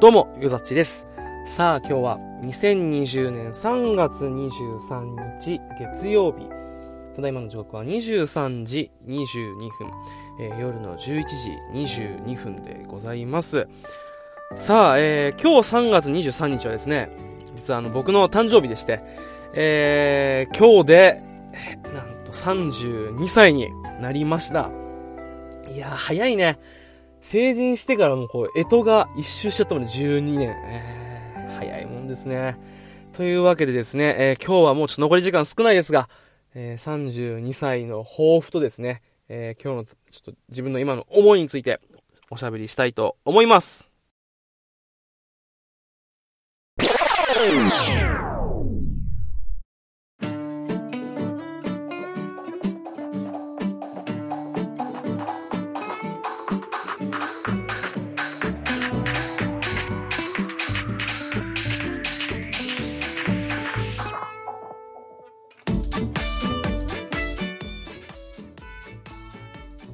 どうも、ゆざっちです。さあ、今日は2020年3月23日月曜日。ただいまの時刻は23時22分、えー夜の11時22分でございます。さあ、えー今日3月23日はですね、実はあの僕の誕生日でして、えー今日で、なんと32歳になりました。いや、早いね。成人してからもこう、干支が一周しちゃったもんね、12年。えー、早いもんですね。というわけでですね、えー今日はもうちょっと残り時間少ないですが、えー32歳の抱負とですね、えー今日のちょっと自分の今の思いについておしゃべりしたいと思います。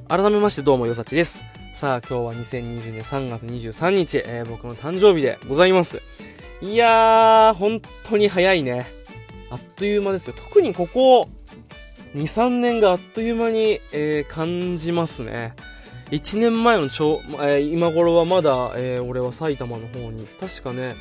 改めましてどうもよさちです。さあ今日は2020年3月23日、えー僕の誕生日でございます。いやー、本当に早いね。あっという間ですよ。特にここ2、3年があっという間に、えー感じますね。1年前のちょ、えー今頃はまだ、えー俺は埼玉の方に、確かね、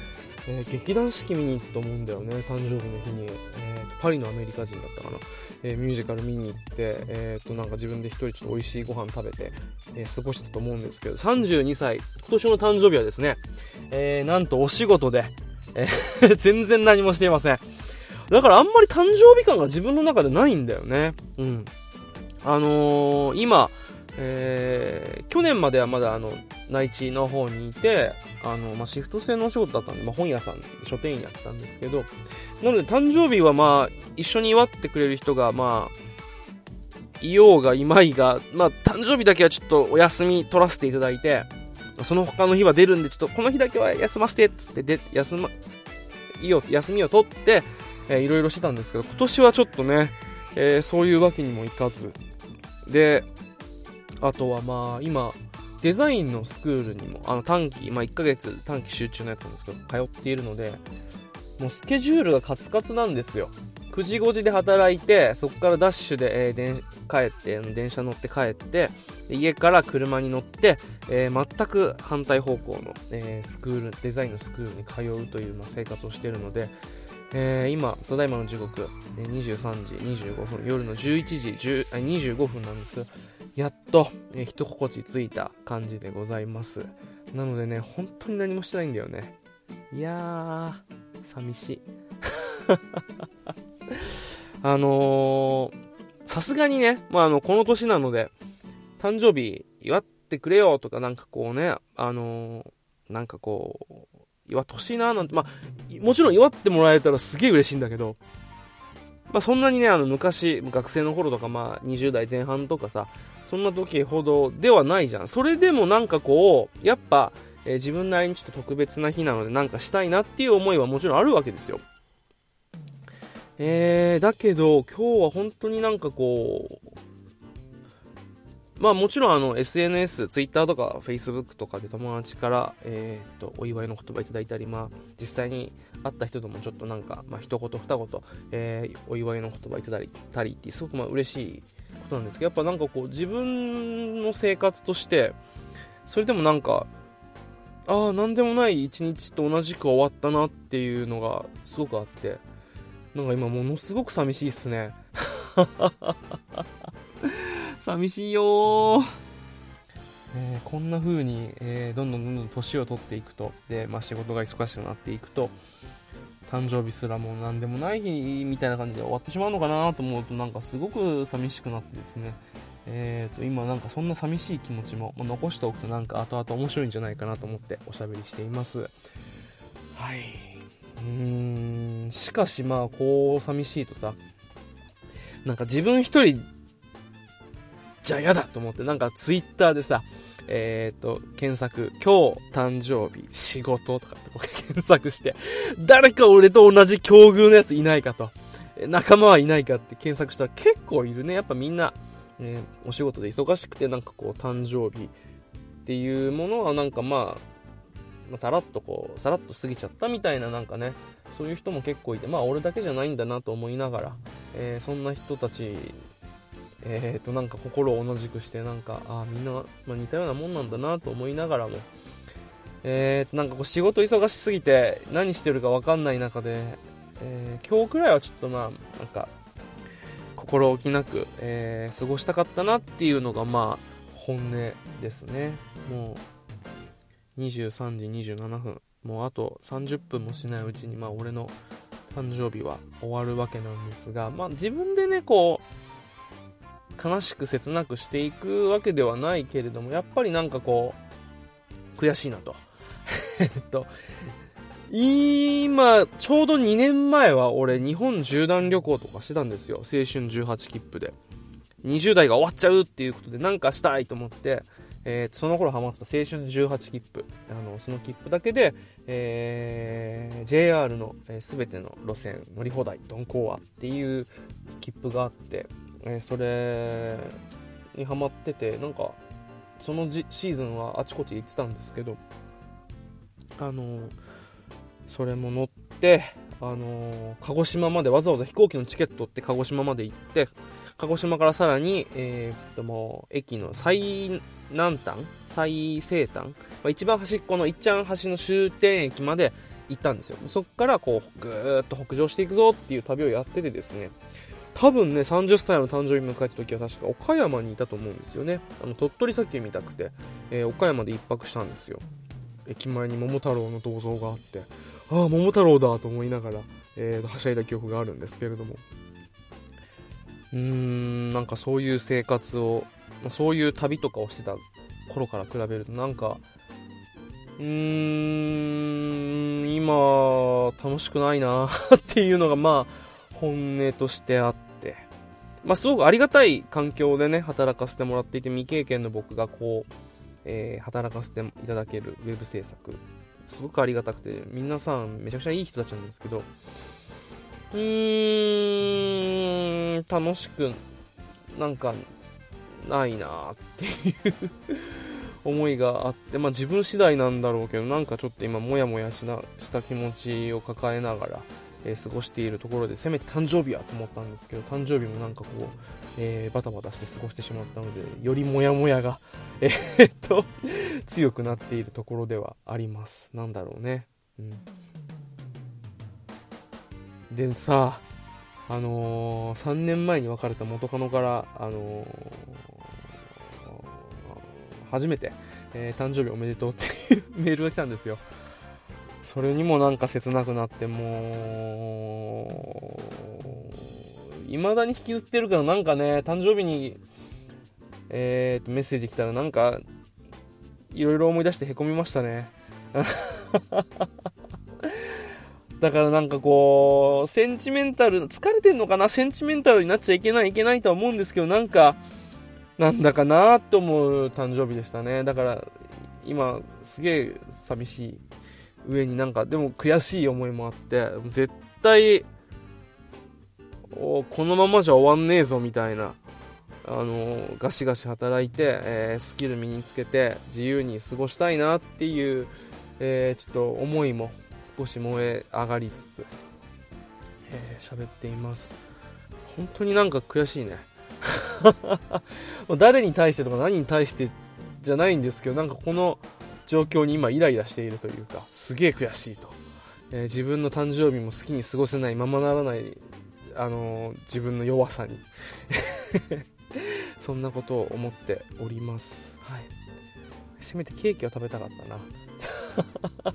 えー劇団四季見に行ったと思うんだよね、誕生日の日に。えーパリのアメリカ人だったかな。えーミュージカル見に行って、えー、となんか自分で一人ちょっと美味しいご飯食べて、え過ごしたと思うんですけど32歳今年の誕生日はですね、えなんとお仕事で、え 全然何もしていませんだからあんまり誕生日感が自分の中でないんだよねうんあのー今えー去年まではまだあの内地の方にいてあの、まあ、シフト制のお仕事だったんで、まあ、本屋さんで書店員やってたんですけどなので誕生日はまあ一緒に祝ってくれる人がまあいようがいまいが、まあ、誕生日だけはちょっとお休み取らせていただいてその他の日は出るんでちょっとこの日だけは休ませてっつってで休まいいよ休みを取って、えーいろいろしてたんですけど今年はちょっとね、えーそういうわけにもいかず。であとはまあ今デザインのスクールにもあの短期、まあ、1ヶ月短期集中のやつなんですけど通っているのでもうスケジュールがカツカツなんですよ。9時5時で働いてそこからダッシュで、えー電帰って電車乗って帰って家から車に乗って、えー全く反対方向の、えースクールデザインのスクールに通うという、まあ、生活をしているので、えー今ただいまの時刻23時25分夜の11時10あ25分なんですけどやっと、えー一心地ついた感じでございます。なのでね本当に何もしてないんだよね。いやー寂しい。あのーさすがにね、まあ、あの、この年なので、誕生日祝ってくれよとか、なんかこうね、あのーなんかこう、祝ってほしいななんて、まあ、もちろん祝ってもらえたらすげえ嬉しいんだけど、まあ、そんなにね、あの、昔、学生の頃とか、まあ、20代前半とかさ、そんな時ほどではないじゃん。それでもなんかこう、やっぱ、えー自分なりにちょっと特別な日なので、なんかしたいなっていう思いはもちろんあるわけですよ。えー、だけど、今日は本当になんかこう、まあもちろんあの SNS、Twitter とか Facebook とかで友達から、えー、とお祝いの言葉いただいたり、まあ実際に会った人ともちょっとなんか、まあ一言二言、えーお祝いの言葉いただいたりってすごくまあ嬉しいことなんですけど、やっぱなんかこう自分の生活として、それでもなんか、ああ、なんでもない一日と同じく終わったなっていうのがすごくあって、なんか今ものすごく寂しいっすね。寂しいよー、えーこんな風に、えーどんどんどんどん年を取っていくと、で、まあ仕事が忙しくなっていくと、誕生日すらもう何でもない日みたいな感じで終わってしまうのかなと思うとなんかすごく寂しくなってですね、えー、と今なんかそんな寂しい気持ちも残しておくとなんか後々面白いんじゃないかなと思っておしゃべりしています。はい。うーんしかしまあこう寂しいとさなんか自分一人じゃ嫌だと思ってなんかツイッターでさえっ、と、検索、今日誕生日、仕事とかって検索して、誰か俺と同じ境遇のやついないかと、仲間はいないかって検索したら結構いるね。やっぱみんな、えーお仕事で忙しくてなんかこう誕生日っていうものはなんかまあ、まあ、たらっとこうさらっと過ぎちゃったみたいななんかねそういう人も結構いてまあ俺だけじゃないんだなと思いながら、えー、そんな人たちえー、となんか心を同じくしてなんかあみんな、まあ、似たようなもんなんだなと思いながらも、えー、となんかこう仕事忙しすぎて何してるか分かんない中で、えー、今日くらいはちょっとまあなんか心置きなく、えー、過ごしたかったなっていうのがまあ本音ですね。もう23時27分。もうあと30分もしないうちにまあ俺の誕生日は終わるわけなんですがまあ自分でねこう悲しく切なくしていくわけではないけれどもやっぱりなんかこう悔しいなと えっと今、ちょうど2年前は俺、日本縦断旅行とかしてたんですよ。青春18切符で。20代が終わっちゃうっていうことで、なんかしたいと思って、えー、その頃ハマってた青春18切符。あの、その切符だけで、えー、JR のすべ、えー、ての路線乗り放題、鈍行はっていう切符があって、えー、それにハマってて、なんか、そのじシーズンはあちこち行ってたんですけど、あのそれも乗って、あの、鹿児島までわざわざ飛行機のチケットって鹿児島まで行って鹿児島からさらに、えー、っともう駅の最南端最西端、まあ、一番端っこのいっちゃん橋の終点駅まで行ったんですよ。そこからこうぐーっと北上していくぞっていう旅をやっててですね。多分ね30歳の誕生日迎えた時は確か岡山にいたと思うんですよね。あの鳥取砂丘見たくて、えー、岡山で1泊したんですよ。駅前に桃太郎の銅像があってああ桃太郎だと思いながら、えー、はしゃいだ記憶があるんですけれども。うーんなんかそういう生活をそういう旅とかをしてた頃から比べるとなんかうーん今楽しくないなっていうのがまあ本音としてあってまあすごくありがたい環境でね働かせてもらっていて未経験の僕がこう、えー、働かせていただけるウェブ制作。すごくありがたくて、皆さんめちゃくちゃいい人たちなんですけど、うーん、楽しく、なんか、ないなっていう思いがあって、まあ自分次第なんだろうけど、なんかちょっと今、もやもやした気持ちを抱えながら、えー、過ごしているところで、せめて誕生日はと思ったんですけど、誕生日もなんかこう、えー、バタバタして過ごしてしまったので、よりモヤモヤが、えー、っと、強くなっているところではあります。なんだろうね。うん。でさ、あのー、3年前に別れた元カノから、あのー、初めて、えー、誕生日おめでとうっていうメールが来たんですよ。それにもなんか切なくなってもう未だに引きずってるからなんかね誕生日にえー、メッセージ来たらなんかいろいろ思い出してへこみましたね。だからなんかこうセンチメンタル疲れてんのかな？センチメンタルになっちゃいけないいけないとは思うんですけどなんかなんだかなと思う誕生日でしたね。だから今すげえ寂しい。上になんかでも悔しい思いもあって絶対このままじゃ終わんねえぞみたいなあのガシガシ働いて、えー、スキル身につけて自由に過ごしたいなっていう、えー、ちょっと思いも少し燃え上がりつつ喋、えー、っています。本当になんか悔しいね。誰に対してとか何に対してじゃないんですけどなんかこの状況に今イライラしているというかすげえ悔しいと、えー、自分の誕生日も好きに過ごせないままならないあのー、自分の弱さに そんなことを思っております。はい。せめてケーキは食べたかったな。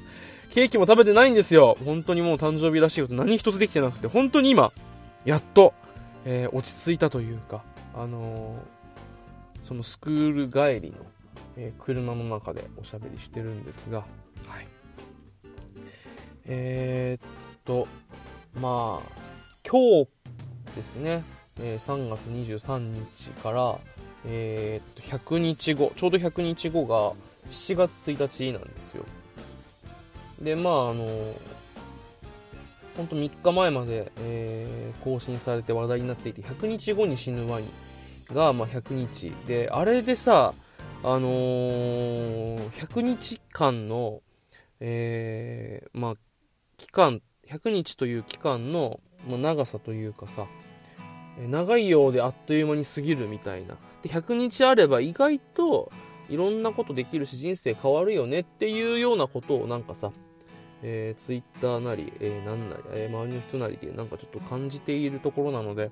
ケーキも食べてないんですよ。本当にもう誕生日らしいこと何一つできてなくて、本当に今、やっと、えー、落ち着いたというか、あのー、そのスクール帰りの、えー、車の中でおしゃべりしてるんですが、はい。えー、っと、まあ、今日ですね、えー、3月23日から、えー、っと100日後ちょうど100日後が7月1日なんですよ。でまああの本当3日前まで、えー、更新されて話題になっていて100日後に死ぬワニが、まあ、100日であれでさあのー、100日間のえー、まあ、期間、100日という期間の、まあ、長さというかさ、長いようであっという間に過ぎるみたいな。で、100日あれば意外といろんなことできるし人生変わるよねっていうようなことをなんかさ、えー、ツイッターなり、えー、なんなり、えー、周りの人なりでなんかちょっと感じているところなので、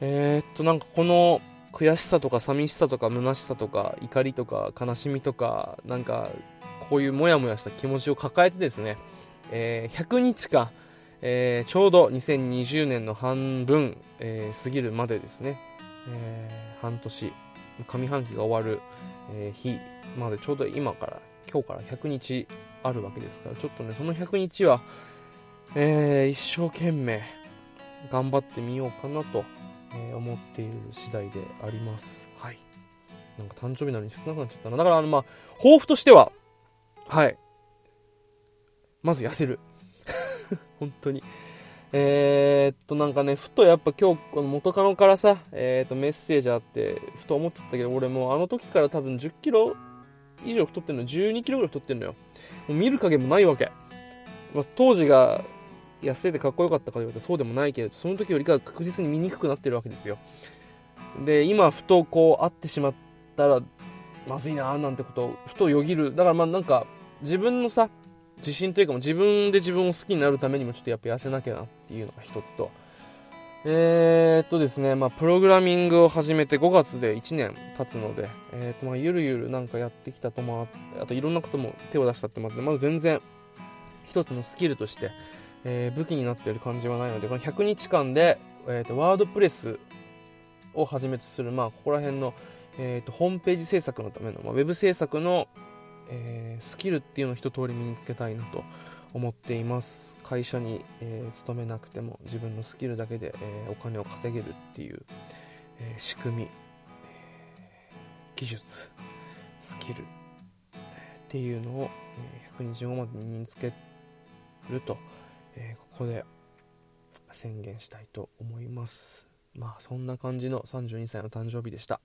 えー、っと、なんかこの悔しさとか寂しさとか虚しさとか怒りとか悲しみとか、なんかこういうモヤモヤした気持ちを抱えてですね、えー、100日間、えー、ちょうど2020年の半分、えー、過ぎるまでですね、え、半年、上半期が終わる、え日までちょうど今から、今日から100日あるわけですから、ちょっとね、その100日は、え一生懸命頑張ってみようかなと、え思っている次第であります。はい。なんか誕生日なのに切なくなっちゃったな。だから、あの、まあ、抱負としては、はい。まず痩せる。本当に。えー、っと、なんかね、ふとやっぱ今日、この元カノからさ、えー、っと、メッセージあって、ふと思っちゃったけど、俺もうあの時から多分10キロ以上太ってるの、12キロぐらい太ってるのよ。もう見る影もないわけ。まあ、当時が痩せてかっこよかったかと言われてそうでもないけど、その時よりか確実に見にくくなってるわけですよ。で、今、ふとこう、会ってしまったら、まずいなーなんてことを、ふとよぎる。だからまあなんか、自分のさ、自信というかも自分で自分を好きになるためにもちょっとやっぱ痩せなきゃなっていうのが一つと、えー、っとですね、まあ、プログラミングを始めて5月で1年経つので、えー、っと、まあ、ゆるゆるなんかやってきたともああといろんなことも手を出したってもあって、まだ全然一つのスキルとして、えー、武器になっている感じはないので、この100日間で、えー、っと、ワードプレスをはじめとする、まあ、ここら辺の、えー、っと、ホームページ制作のための、まあ、ウェブ制作の、えー、スキルっていうのを一通り身につけたいなと思っています。会社に、えー、勤めなくても自分のスキルだけで、えー、お金を稼げるっていう、え仕組み、え技術スキル、っていうのを、え125まで身につけると、えここで宣言したいと思いますまあそんな感じの32歳の誕生日でした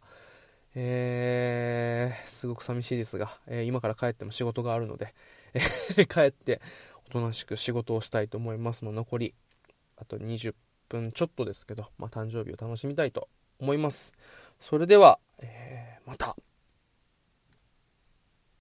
えー、すごく寂しいですが、えー、今から帰っても仕事があるので、え帰っておとなしく仕事をしたいと思います。もう残り、あと20分ちょっとですけど、まあ、誕生日を楽しみたいと思います。それでは、えー、また。